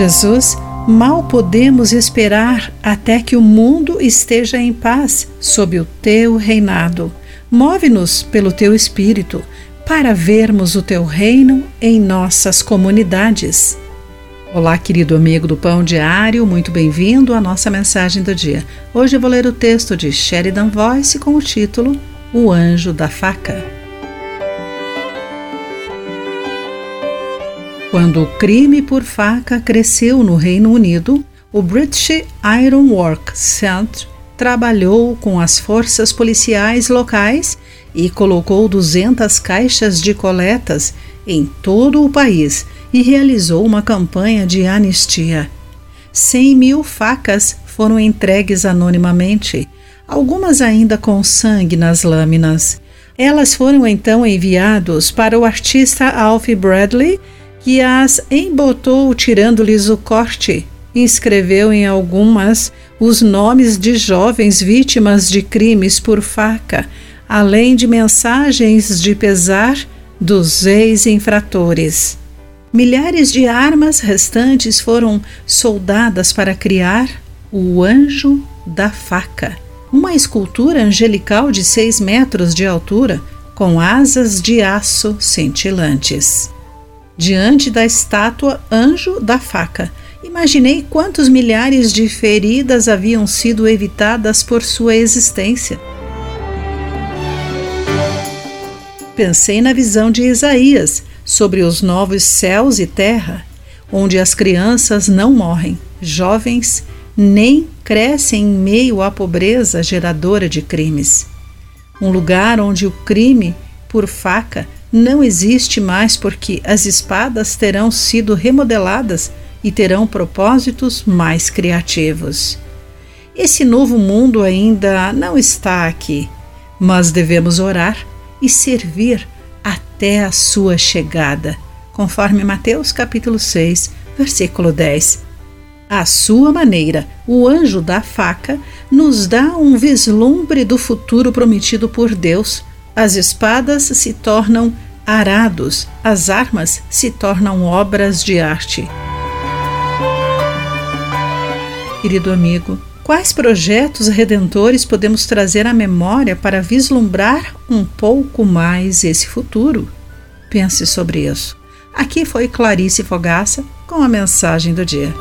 Jesus, mal podemos esperar até que o mundo esteja em paz sob o teu reinado. Move-nos pelo teu espírito para vermos o teu reino em nossas comunidades. Olá, querido amigo do Pão Diário, muito bem-vindo à nossa mensagem do dia. Hoje vou ler o texto de Sheridan Voice com o título O Anjo da Faca. Quando o crime por faca cresceu no Reino Unido, o British Iron Work Centre trabalhou com as forças policiais locais e colocou 200 caixas de coletas em todo o país e realizou uma campanha de anistia. 100 mil facas foram entregues anonimamente, algumas ainda com sangue nas lâminas. Elas foram então enviadas para o artista Alf Bradley, que as embotou tirando-lhes o corte escreveu em algumas os nomes de jovens vítimas de crimes por faca, além de mensagens de pesar dos ex-infratores. Milhares de armas restantes foram soldadas para criar o Anjo da Faca, uma escultura angelical de seis metros de altura com asas de aço cintilantes. Diante da estátua Anjo da Faca, imaginei quantos milhares de feridas haviam sido evitadas por sua existência. Pensei na visão de Isaías sobre os novos céus e terra, onde as crianças não morrem, jovens nem crescem em meio à pobreza geradora de crimes. Um lugar onde o crime por faca não existe mais porque as espadas terão sido remodeladas e terão propósitos mais criativos. Esse novo mundo ainda não está aqui, mas devemos orar e servir até a sua chegada, conforme Mateus capítulo 6, versículo 10. À sua maneira, o anjo da faca nos dá um vislumbre do futuro prometido por Deus. As espadas se tornam arados, as armas se tornam obras de arte. Querido amigo, Quais projetos redentores podemos trazer à memória para vislumbrar um pouco mais esse futuro? Pense sobre isso. Aqui foi Clarice Fogaça com a mensagem do dia.